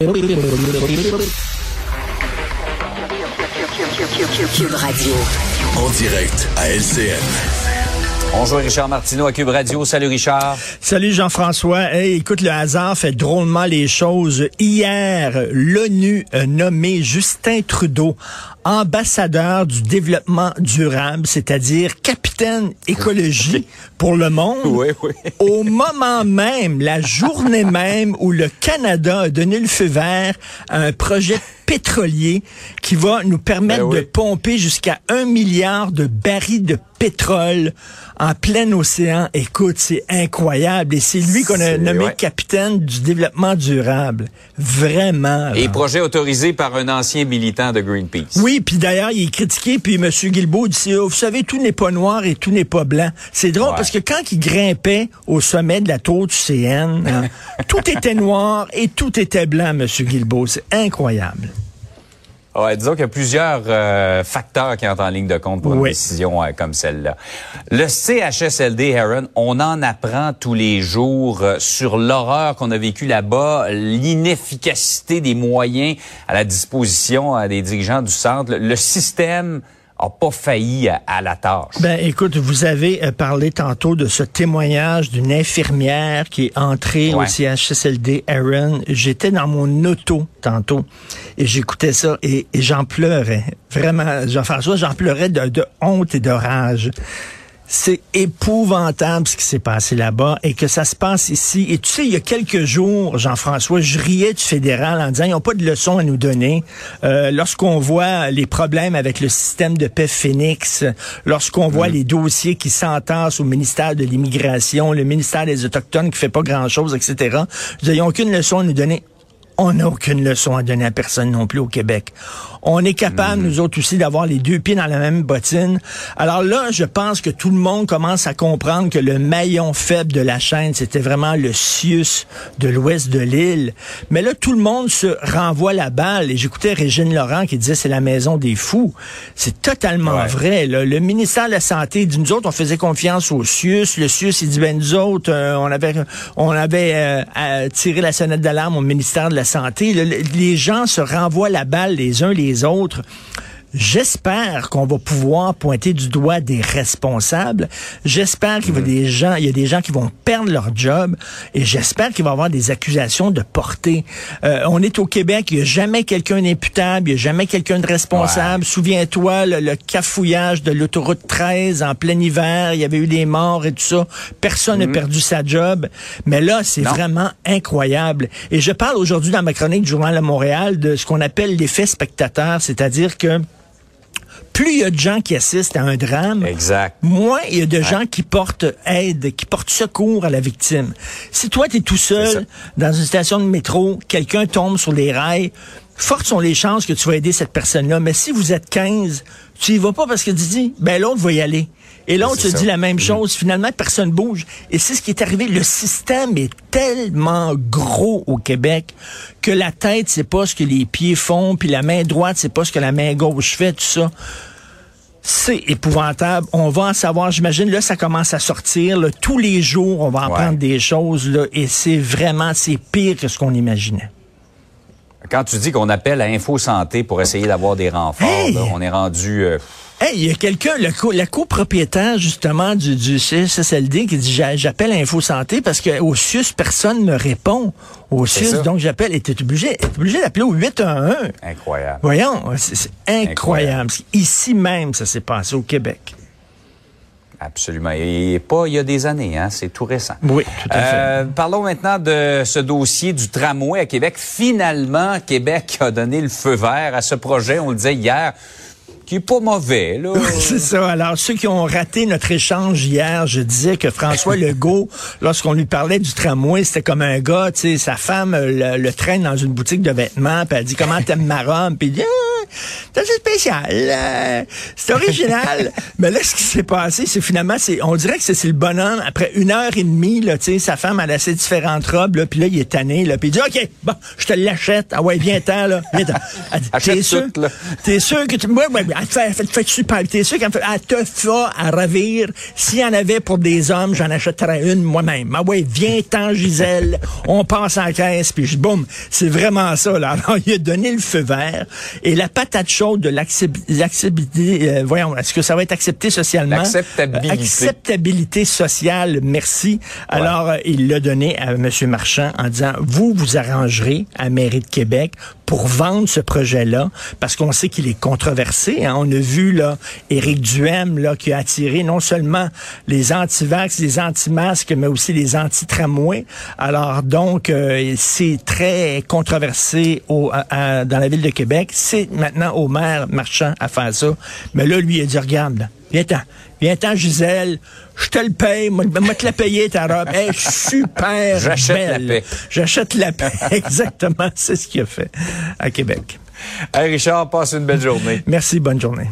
Cube Radio. En direct à LCN. Bonjour Richard Martineau à Cube Radio. Salut Richard. Salut Jean-François. Hey, écoute, le hasard fait drôlement les choses. Hier, l'ONU a nommé Justin Trudeau ambassadeur du développement durable, c'est-à-dire capitaine écologie pour le monde. Oui, oui. Au moment même, la journée même où le Canada a donné le feu vert à un projet pétrolier qui va nous permettre Ben oui. de pomper jusqu'à un milliard de barils de pétrole en plein océan. Écoute, c'est incroyable. Et c'est lui qu'on a nommé ouais. capitaine du développement durable. Vraiment. Et projet autorisé par un ancien militant de Greenpeace. Oui, puis d'ailleurs, il est critiqué, puis M. Guilbeault dit, Oh, vous savez, tout n'est pas noir et tout n'est pas blanc. C'est drôle Ouais. parce que quand il grimpait au sommet de la tour du CN, hein, tout était noir et tout était blanc, M. Guilbeault. C'est incroyable. Ouais, disons qu'il y a plusieurs euh, facteurs qui entrent en ligne de compte pour une décision euh, comme celle-là. Le CHSLD Heron, on en apprend tous les jours euh, sur l'horreur qu'on a vécue là-bas, l'inefficacité des moyens à la disposition euh, des dirigeants du centre. Le système a pas failli à, à la tâche. Ben, écoute, vous avez euh, parlé tantôt de ce témoignage d'une infirmière qui est entrée Ouais. au CHSLD Aaron. J'étais dans mon auto tantôt et j'écoutais ça et, et j'en pleurais. Vraiment, Jean-François, j'en pleurais de, de honte et de rage. C'est épouvantable ce qui s'est passé là-bas et que ça se passe ici. Et tu sais, il y a quelques jours, Jean-François, je riais du fédéral en disant, ils n'ont pas de leçons à nous donner. Euh, lorsqu'on voit les problèmes avec le système de paix Phoenix, lorsqu'on voit les dossiers qui s'entassent au ministère de l'Immigration, le ministère des Autochtones qui fait pas grand-chose, etc., je dis, ils n'ont aucune leçon à nous donner. On n'a aucune leçon à donner à personne non plus au Québec. On est capable, nous autres aussi, d'avoir les deux pieds dans la même bottine. Alors là, je pense que tout le monde commence à comprendre que le maillon faible de la chaîne, c'était vraiment le Sius de l'ouest de l'île. Mais là, tout le monde se renvoie la balle. Et j'écoutais Régine Laurent qui disait c'est la maison des fous. C'est totalement Ouais. vrai. là. Le ministère de la Santé dit nous autres, on faisait confiance au Sius. Le Sius, il dit ben nous autres, euh, on avait on avait euh, à tirer la sonnette d'alarme au ministère de la Les gens se renvoient la balle les uns les autres. J'espère qu'on va pouvoir pointer du doigt des responsables. J'espère qu'il va des gens, il y a des gens qui vont perdre leur job et j'espère qu'il va y avoir des accusations de portée. Euh, on est au Québec, il n'y a jamais quelqu'un d'imputable, il n'y a jamais quelqu'un de responsable. Souviens-toi, le, le cafouillage de l'autoroute 13 en plein hiver, il y avait eu des morts et tout ça. Personne n'a perdu sa job. Mais là, c'est vraiment incroyable. Et je parle aujourd'hui dans ma chronique du Journal de Montréal de ce qu'on appelle l'effet spectateur, c'est-à-dire que plus il y a de gens qui assistent à un drame, Exact. moins il y a de gens qui portent aide, qui portent secours à la victime. Si toi, tu es tout seul dans une station de métro, quelqu'un tombe sur les rails, fortes sont les chances que tu vas aider cette personne-là. Mais si vous êtes 15, tu y vas pas parce que tu dis, ben l'autre va y aller. Et l'autre ça. dit la même chose. Finalement, personne bouge. Et c'est ce qui est arrivé. Le système est tellement gros au Québec que la tête, c'est pas ce que les pieds font, puis la main droite, c'est pas ce que la main gauche fait, tout ça. C'est épouvantable. On va en savoir, j'imagine. Là, ça commence à sortir. là. tous les jours, on va en Ouais. prendre des choses. Là, et c'est vraiment, c'est pire que ce qu'on imaginait. Quand tu dis qu'on appelle à Info Santé pour essayer d'avoir des renforts, Hey! là, on est rendu... euh, Hey, il y a quelqu'un, le co- la copropriétaire justement du, du CSSLD qui dit j'a- j'appelle Info Santé parce qu'au SUS, personne ne répond. Au SUS, donc j'appelle. Et t'es obligé, t'es obligé d'appeler au 811. incroyable. Voyons, c'est incroyable. Ici même, ça s'est passé au Québec. Absolument. Et pas il y a des années, hein, c'est tout récent. Oui, tout à fait. Euh, parlons maintenant de ce dossier du tramway à Québec. Finalement, Québec a donné le feu vert à ce projet, on le disait hier, qui est pas mauvais. Là. C'est ça. Alors, ceux qui ont raté notre échange hier, je disais que François Legault, lorsqu'on lui parlait du tramway, c'était comme un gars, tu sais, sa femme euh, le, le traîne dans une boutique de vêtements, puis elle dit comment t'aimes ma robe, puis il dit Ah! C'est assez spécial. euh, c'est original. Mais là, ce qui s'est passé, c'est finalement, c'est, on dirait que c'est le bonhomme, après une heure et demie, là, tu sais, sa femme, elle a ses différentes robes, là, puis là, il est tanné, là, puis il dit, OK, bon, je te l'achète. Ah ouais, viens-t'en, là, viens-t'en. T'es sûr? T'es sûr que tu. Ouais, ouais, elle te fait, elle te fait super. T'es sûr qu'elle te fait à ravir. S'il y en avait pour des hommes, j'en achèterais une moi-même. Ah ouais, viens-t'en, Gisèle. On passe en caisse, puis je boum. C'est vraiment ça, là. Alors, il a donné le feu vert. Et la patate chaude de l'accep- l'acceptabilité, euh, voyons, est-ce que ça va être accepté socialement? L'acceptabilité. Euh, acceptabilité sociale, merci. Alors, euh, il l'a donné à M. Marchand en disant, vous, vous arrangerez à Mairie de Québec pour vendre ce projet-là, parce qu'on sait qu'il est controversé. hein. On a vu là Éric Duhem qui a attiré non seulement les anti-vax, les anti-masques, mais aussi les anti-tramways. Alors donc euh, c'est très controversé dans la ville de Québec. C'est maintenant au maire Marchand à faire ça. Mais là lui il a dit regarde, viens-t'en, viens-t'en Gisèle, je te le paye, moi, moi te la payer ta robe, Elle est super J'achète la paix. J'achète la paix. Exactement, c'est ce qu'il a fait à Québec. Hey Richard, passe une belle journée. Merci, bonne journée.